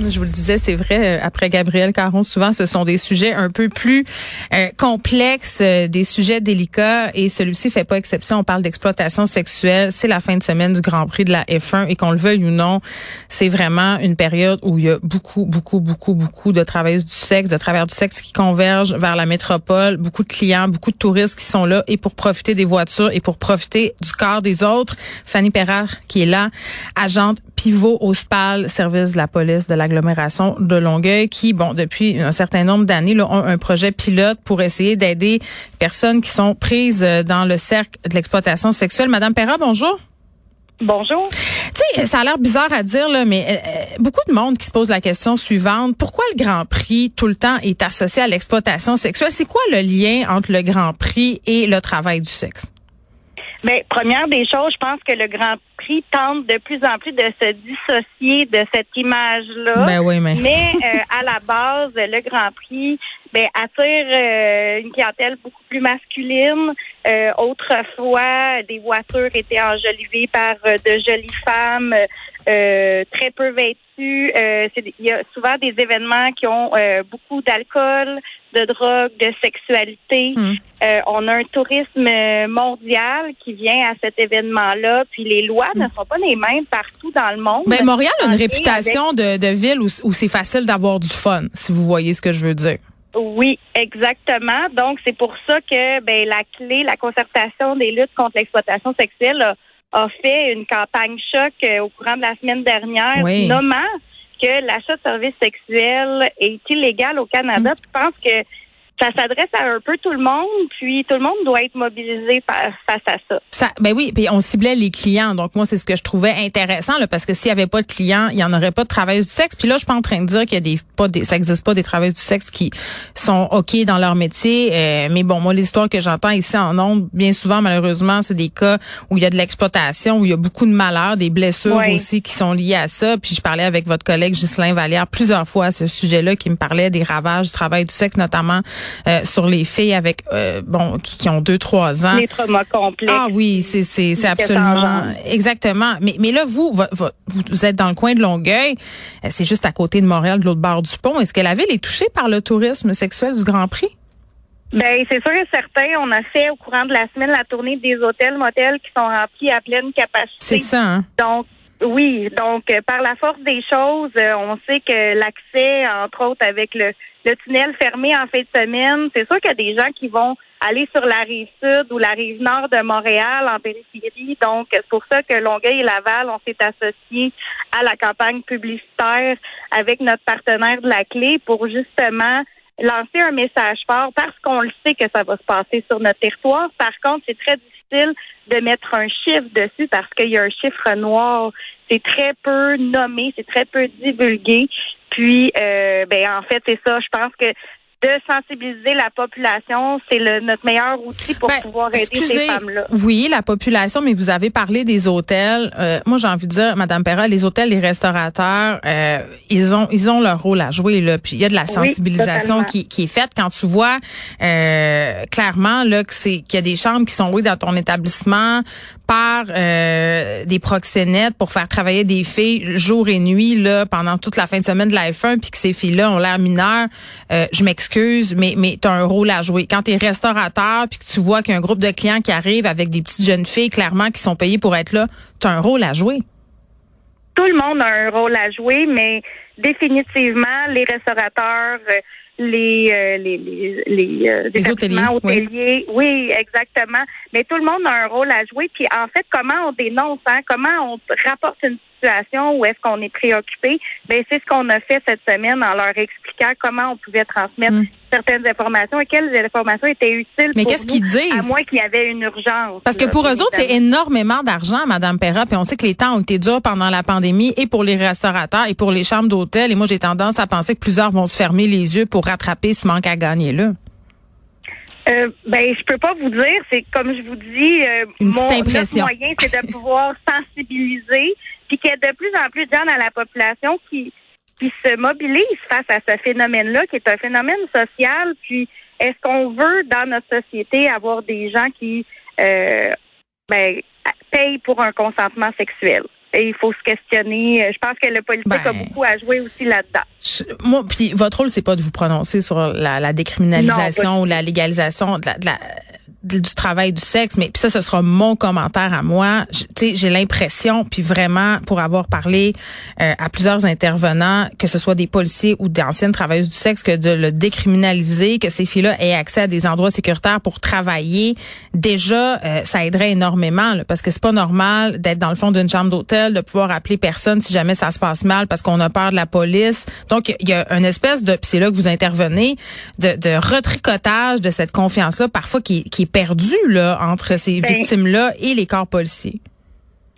Je vous le disais, c'est vrai, euh, après Gabriel Caron, souvent ce sont des sujets un peu plus euh, complexes, euh, des sujets délicats et celui-ci fait pas exception. On parle d'exploitation sexuelle. C'est la fin de semaine du Grand Prix de la F1 et qu'on le veuille ou non, c'est vraiment une période où il y a beaucoup, beaucoup, beaucoup, beaucoup de travailleurs du sexe, de travailleurs du sexe qui convergent vers la métropole, beaucoup de clients, beaucoup de touristes qui sont là et pour profiter des voitures et pour profiter du corps des autres. Fanny Perrard qui est là, agente pivot au SPAL, service de la police de l'agglomération de Longueuil, qui, bon, depuis un certain nombre d'années, ont un projet pilote pour essayer d'aider personnes qui sont prises euh, dans le cercle de l'exploitation sexuelle. Madame Perra, bonjour. Bonjour. Tu sais, ça a l'air bizarre à dire, là, mais euh, beaucoup de monde qui se pose la question suivante. Pourquoi le Grand Prix, tout le temps, est associé à l'exploitation sexuelle? C'est quoi le lien entre le Grand Prix et le travail du sexe? Bien, première des choses, je pense que le Grand Prix tente de plus en plus de se dissocier de cette image-là. Ben oui, mais. Mais euh, à la base, le Grand Prix ben, attire euh, une clientèle beaucoup plus masculine. Euh, autrefois, des voitures étaient enjolivées par de jolies femmes très peu vêtues. Il y a souvent des événements qui ont beaucoup d'alcool, de drogue, de sexualité. Hmm. Euh, on a un tourisme mondial qui vient à cet événement-là, puis les lois ne sont pas les mêmes partout dans le monde. Ben, Montréal a une réputation de, de ville où, où c'est facile d'avoir du fun, si vous voyez ce que je veux dire. Oui, exactement. Donc, c'est pour ça que ben, la clé, la concertation des luttes contre l'exploitation sexuelle a, a fait une campagne choc euh, au courant de la semaine dernière, Oui. nommant que l'achat de services sexuels est illégal au Canada. Je pense que ça s'adresse à un peu tout le monde, puis tout le monde doit être mobilisé face à ça. Ça, ben oui, puis on ciblait les clients. Donc moi, c'est ce que je trouvais intéressant, là, parce que s'il y avait pas de clients, il y en aurait pas de travailleurs du sexe. Puis là, je suis pas en train de dire qu'il y a des pas des, ça existe pas des travailleurs du sexe qui sont ok dans leur métier. Euh, mais bon, moi, l'histoire que j'entends ici en ondes, bien souvent, malheureusement, c'est des cas où il y a de l'exploitation, où il y a beaucoup de malheurs, des blessures Oui. aussi qui sont liées à ça. Puis je parlais avec votre collègue Ghislain Vallière plusieurs fois à ce sujet-là, qui me parlait des ravages du travail du sexe, notamment euh, sur les filles avec euh, bon qui, qui ont deux trois ans. Les traumas complexes. Ah oui, c'est c'est c'est absolument exactement. Mais mais là vous vo- vo- vous, vous êtes dans le coin de Longueuil, Euh, c'est juste à côté de Montréal, de l'autre bord du pont. Est-ce que la ville est touchée par le tourisme sexuel du Grand Prix? Ben, c'est sûr et certain. On a fait au courant de la semaine la tournée des hôtels, motels qui sont remplis à pleine capacité. C'est ça. Hein? Donc, oui. Donc, euh, par la force des choses, euh, on sait que l'accès, entre autres, avec le, le tunnel fermé en fin de semaine, c'est sûr qu'il y a des gens qui vont aller sur la rive sud ou la rive nord de Montréal en périphérie. Donc, c'est pour ça que Longueuil et Laval, on s'est associés à la campagne publicitaire avec notre partenaire de la clé pour justement lancer un message fort parce qu'on le sait que ça va se passer sur notre territoire. Par contre, c'est très difficile de mettre un chiffre dessus parce qu'il y a un chiffre noir. C'est très peu nommé, c'est très peu divulgué. Puis, euh, ben en fait, c'est ça. Je pense que de sensibiliser la population, c'est le, notre meilleur outil pour Ben, pouvoir aider excusez, ces femmes-là. Oui, la population, mais vous avez parlé des hôtels. Euh, moi, j'ai envie de dire, Madame Perra, les hôtels, les restaurateurs, euh, ils ont ils ont leur rôle à jouer là. Puis il y a de la sensibilisation qui, qui est faite quand tu vois euh, clairement là que c'est qu'il y a des chambres qui sont louées dans ton établissement par euh, des proxénètes pour faire travailler des filles jour et nuit là pendant toute la fin de semaine de la F1 puis que ces filles-là ont l'air mineures, euh, je m'excuse mais mais tu as un rôle à jouer. Quand tu es restaurateur puis que tu vois qu'il y a un groupe de clients qui arrivent avec des petites jeunes filles clairement qui sont payées pour être là, tu as un rôle à jouer. tout le monde a un rôle à jouer, mais définitivement, les restaurateurs, euh, les euh, les les, les, euh, Les hôteliers, hôteliers, oui. exactement. Mais tout le monde a un rôle à jouer. Puis en fait, comment on dénonce, hein, comment on rapporte une situation où est-ce qu'on est préoccupé, ben c'est ce qu'on a fait cette semaine en leur expliquant comment on pouvait transmettre Mm. certaines informations et quelles informations étaient utiles. Mais qu'est-ce qu'ils disent? À moins qu'il y avait une urgence. Parce que là, pour eux autres, c'est énormément d'argent, Madame Perra. Puis on sait que les temps ont été durs pendant la pandémie et pour les restaurateurs et pour les chambres d'hôtel. Et moi, j'ai tendance à penser que plusieurs vont se fermer les yeux pour rattraper ce manque à gagner là. Euh, ben, je peux pas vous dire. C'est comme je vous dis, euh, Une mon impression. moyen, c'est de pouvoir sensibiliser, puis qu'il y a de plus en plus de gens dans la population qui qui se mobilisent face à ce phénomène-là, qui est un phénomène social. Puis, est-ce qu'on veut dans notre société avoir des gens qui euh, ben, paye pour un consentement sexuel? Et il faut se questionner. Euh, je pense que le politique a Ben, beaucoup à jouer aussi là-dedans. Je- moi, puis votre rôle, c'est pas de vous prononcer sur la, la décriminalisation Non, ou la légalisation de la, de la- du travail du sexe, mais puis ça, ce sera mon commentaire à moi. Tu sais, j'ai l'impression, puis vraiment, pour avoir parlé euh, à plusieurs intervenants, que ce soit des policiers ou d'anciennes travailleuses du sexe, que de le décriminaliser, que ces filles-là aient accès à des endroits sécuritaires pour travailler, déjà, euh, ça aiderait énormément, là, parce que c'est pas normal d'être dans le fond d'une chambre d'hôtel, de pouvoir appeler personne si jamais ça se passe mal, parce qu'on a peur de la police. Donc, il y a une espèce de, puis c'est là que vous intervenez, de, de retricotage de cette confiance-là, parfois qui, qui perdue là entre ces Ben, victimes-là et les corps policiers?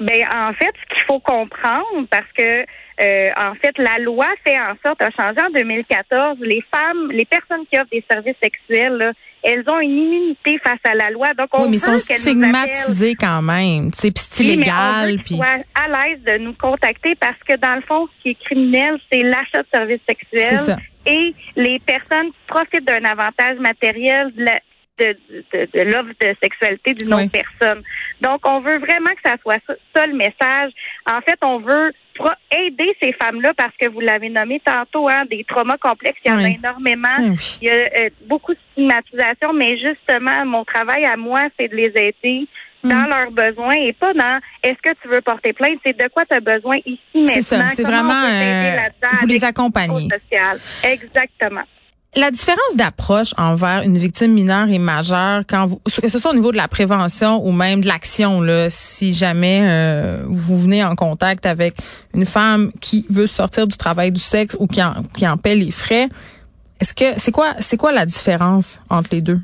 Ben en fait, ce qu'il faut comprendre, parce que euh, en fait, la loi fait en sorte, a changé en 2014, les femmes, les personnes qui offrent des services sexuels, là, elles ont une immunité face à la loi. Donc on Oui, mais veut sont stigmatisés quand même. C'est Oui, illégal. qu'ils Puis à l'aise de nous contacter parce que dans le fond, ce qui est criminel, c'est l'achat de services sexuels ça. et les personnes profitent d'un avantage matériel de la- de, de, de l'offre de sexualité d'une Oui. autre personne. Donc, on veut vraiment que ça soit ça, ça le message. En fait, on veut aider ces femmes-là parce que vous l'avez nommé tantôt, hein, des traumas complexes, il y en a énormément. Oui, oui. Il y a euh, beaucoup de stigmatisation, mais justement, mon travail à moi, c'est de les aider Mm. dans leurs besoins et pas dans est-ce que tu veux porter plainte, c'est de quoi tu as besoin ici maintenant. C'est ça. C'est vraiment, euh, vous les social? Exactement. La différence d'approche envers une victime mineure et majeure, quand vous, que ce soit au niveau de la prévention ou même de l'action, là, si jamais euh, vous venez en contact avec une femme qui veut sortir du travail du sexe ou qui en, qui en paie les frais, est-ce que c'est quoi c'est quoi la différence entre les deux?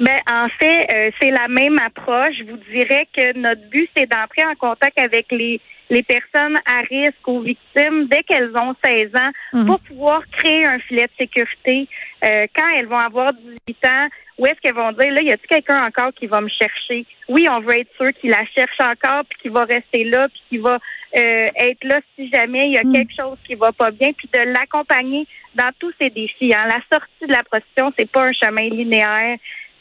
Ben, en fait, euh, c'est la même approche. Je vous dirais que notre but, c'est d'entrer en contact avec les, les personnes à risque ou victimes dès qu'elles ont 16 ans Mhm. pour pouvoir créer un filet de sécurité euh, quand elles vont avoir 18 ans. Où est-ce qu'elles vont dire, là, y a-t-il quelqu'un encore qui va me chercher? Oui, on veut être sûr qu'il la cherche encore, puis qu'il va rester là, puis qu'il va euh, être là si jamais il y a Mm. quelque chose qui va pas bien, puis de l'accompagner dans tous ces défis. Hein. La sortie de la prostitution, c'est pas un chemin linéaire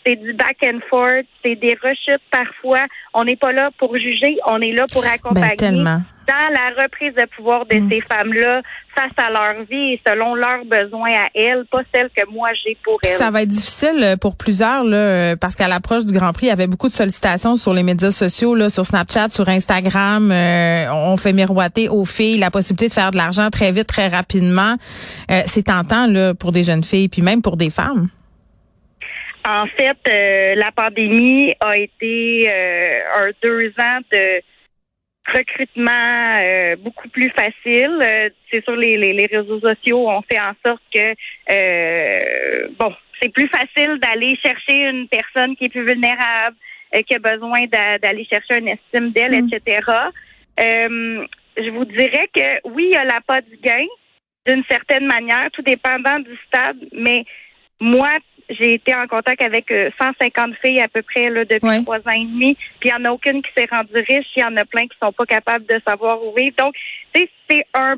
c'est du back and forth, c'est des rechutes parfois. On n'est pas là pour juger, on est là pour accompagner Ben dans la reprise de pouvoir de Mm. ces femmes-là face à leur vie et selon leurs besoins à elles, pas celles que moi j'ai pour elles. ça va être difficile euh, pour plusieurs là, euh, parce qu'à l'approche du Grand Prix, il y avait beaucoup de sollicitations sur les médias sociaux, là, sur Snapchat, sur Instagram. Euh, on fait miroiter aux filles la possibilité de faire de l'argent très vite, très rapidement. Euh, c'est tentant là pour des jeunes filles, puis même pour des femmes. En fait, euh, la pandémie a été euh, un deux ans de recrutement euh, beaucoup plus facile. Euh, c'est sur les, les, les réseaux sociaux, on fait en sorte que euh, bon, c'est plus facile d'aller chercher une personne qui est plus vulnérable, euh, qui a besoin d'a- d'aller chercher une estime d'elle, Mm. etc. Euh, je vous dirais que oui, il y a la pas du gain d'une certaine manière, tout dépendant du stade, mais moi, j'ai été en contact avec euh, 150 filles à peu près là, depuis trois ans et demi, puis il n'y en a aucune qui s'est rendue riche, il y en a plein qui sont pas capables de savoir où vivre. Donc, tu sais, c'est un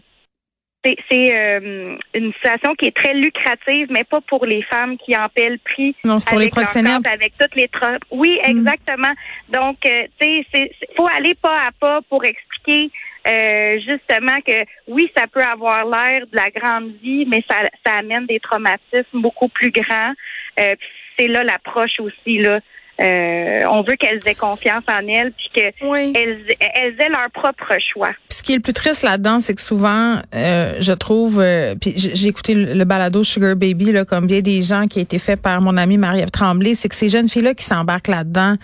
c'est euh, une situation qui est très lucrative, mais pas pour les femmes qui en paient le prix. Non, c'est pour les avec compte, avec toutes les Oui, Mm. exactement. Donc, euh, tu sais, faut aller pas à pas pour expliquer euh, justement que oui, ça peut avoir l'air de la grande vie, mais ça, ça amène des traumatismes beaucoup plus grands. Euh, c'est là l'approche aussi là. Euh, on veut qu'elles aient confiance en elles, puis qu'elles Oui. elles aient leur propre choix. Ce qui est le plus triste là-dedans, c'est que souvent, euh, je trouve, euh, puis j'ai j'ai écouté le, le balado Sugar Baby, là, comme bien des gens qui a été fait par mon amie Marie-Ève Tremblay, c'est que ces jeunes filles-là qui s'embarquent là-dedans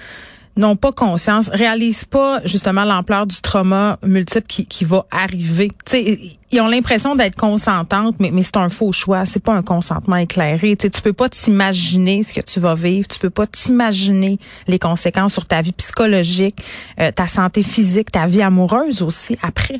n'ont pas conscience, réalisent pas justement l'ampleur du trauma multiple qui, qui va arriver. Tu sais, ils ont l'impression d'être consentantes, mais, mais c'est un faux choix. C'est pas un consentement éclairé. Tu sais, tu peux pas t'imaginer ce que tu vas vivre. Tu peux pas t'imaginer les conséquences sur ta vie psychologique, euh, ta santé physique, ta vie amoureuse aussi après.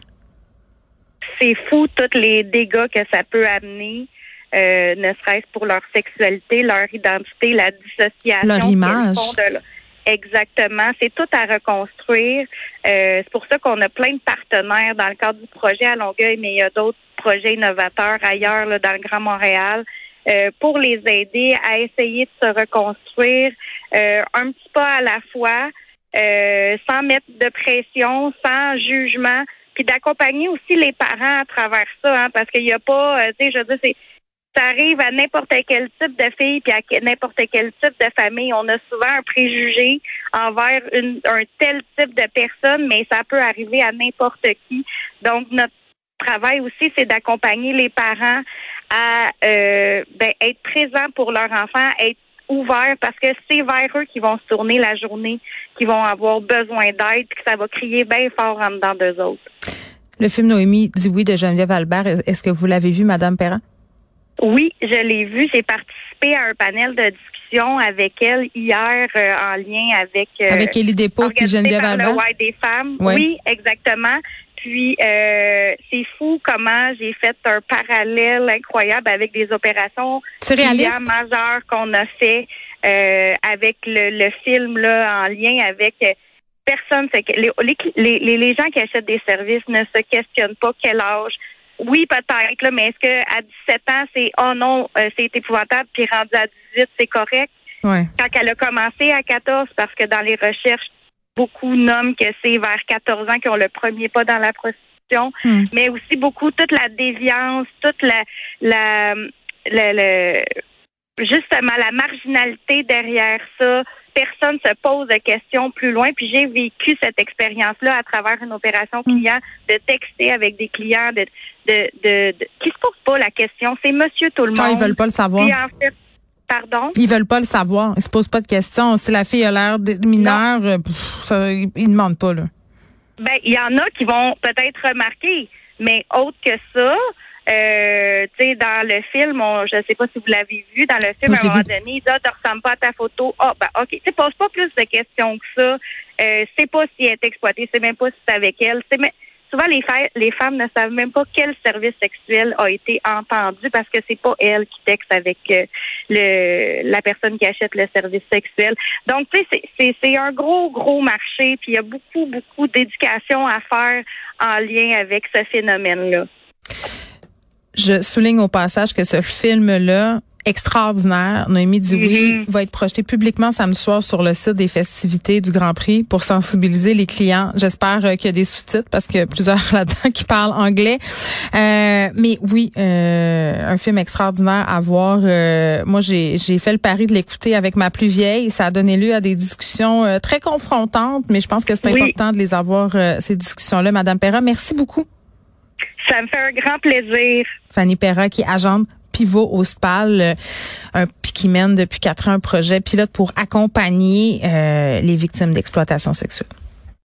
c'est fou tous les dégâts que ça peut amener, euh, ne serait-ce pour leur sexualité, leur identité, la dissociation. Leur image. font de leur- Exactement. C'est tout à reconstruire. Euh, c'est pour ça qu'on a plein de partenaires dans le cadre du projet à Longueuil, mais il y a d'autres projets innovateurs ailleurs là, dans le Grand Montréal. euh, pour les aider à essayer de se reconstruire euh, un petit pas à la fois, euh, sans mettre de pression, sans jugement, puis d'accompagner aussi les parents à travers ça, hein, parce qu'il n'y a pas, tu sais, je veux dire, c'est ça arrive à n'importe quel type de fille puis à n'importe quel type de famille. On a souvent un préjugé envers un tel type de personne, mais ça peut arriver à n'importe qui. Donc, notre travail aussi, c'est d'accompagner les parents à euh, ben, être présents pour leur enfant, être ouverts parce que c'est vers eux qu'ils vont se tourner la journée, qu'ils vont avoir besoin d'aide, que ça va crier bien fort en dedans d'eux autres. Le film Noémie dit oui de Geneviève Albert, est-ce que vous l'avez vu, Madame Perrin? Oui, je l'ai vu. J'ai participé à un panel de discussion avec elle hier euh, en lien avec euh, avec Élie Despaux et Geneviève Albert. Le des femmes. Oui, exactement. Puis euh, c'est fou comment j'ai fait un parallèle incroyable avec des opérations majeures qu'on a fait euh, avec le, le, film là en lien avec personne. Les, les, les, les gens qui achètent des services ne se questionnent pas quel âge, oui, peut-être, là, mais est-ce que à 17 ans, c'est oh non, euh, c'est épouvantable, puis rendu à 18, c'est correct? Ouais. Quand elle a commencé à 14, parce que dans les recherches, beaucoup nomment que c'est vers 14 ans qu'ils ont le premier pas dans la prostitution, hmm. mais aussi beaucoup toute la déviance, toute la, la, la justement la marginalité derrière ça, personne se pose de questions plus loin. Puis j'ai vécu cette expérience-là à travers une opération mm. client, de texter avec des clients, de, de, de, qui se posent pas la question. C'est Monsieur tout le monde. ils veulent pas le savoir. Pardon? Ils veulent pas le savoir. Ils se posent pas de questions. Si la fille a l'air mineure, euh, ça, ils, ne demandent pas là. Ben, il y en a qui vont peut-être remarquer, mais autre que ça, euh, tu sais, dans le film, je ne sais pas si vous l'avez vu, dans le film, à un moment donné, il dit, ah, tu ressembles pas à ta photo. Ah, ben, OK. Tu pose pas plus de questions que ça. Euh, c'est pas si elle est exploitée, c'est même pas si c'est avec elle. C'est souvent les, les femmes ne savent même pas quel service sexuel a été entendu parce que c'est pas elle qui texte avec euh, le la personne qui achète le service sexuel. Donc tu sais c'est un gros gros marché puis il y a beaucoup beaucoup d'éducation à faire en lien avec ce phénomène là. Je souligne au passage que ce film-là, extraordinaire, Noémie dit oui, mm-hmm. va être projeté publiquement samedi soir sur le site des festivités du Grand Prix pour sensibiliser les clients. J'espère euh, qu'il y a des sous-titres parce qu'il y a plusieurs là-dedans qui parlent anglais. Euh, mais oui, euh, un film extraordinaire à voir. moi, j'ai fait le pari de l'écouter avec ma plus vieille. Ça a donné lieu à des discussions très confrontantes, mais je pense que c'est important de les avoir, ces discussions-là. Madame Perra, merci beaucoup. Ça me fait un grand plaisir. Fanny Perra, qui agente pivot au SPAL, euh, un, qui mène depuis quatre ans un projet pilote pour accompagner euh, les victimes d'exploitation sexuelle.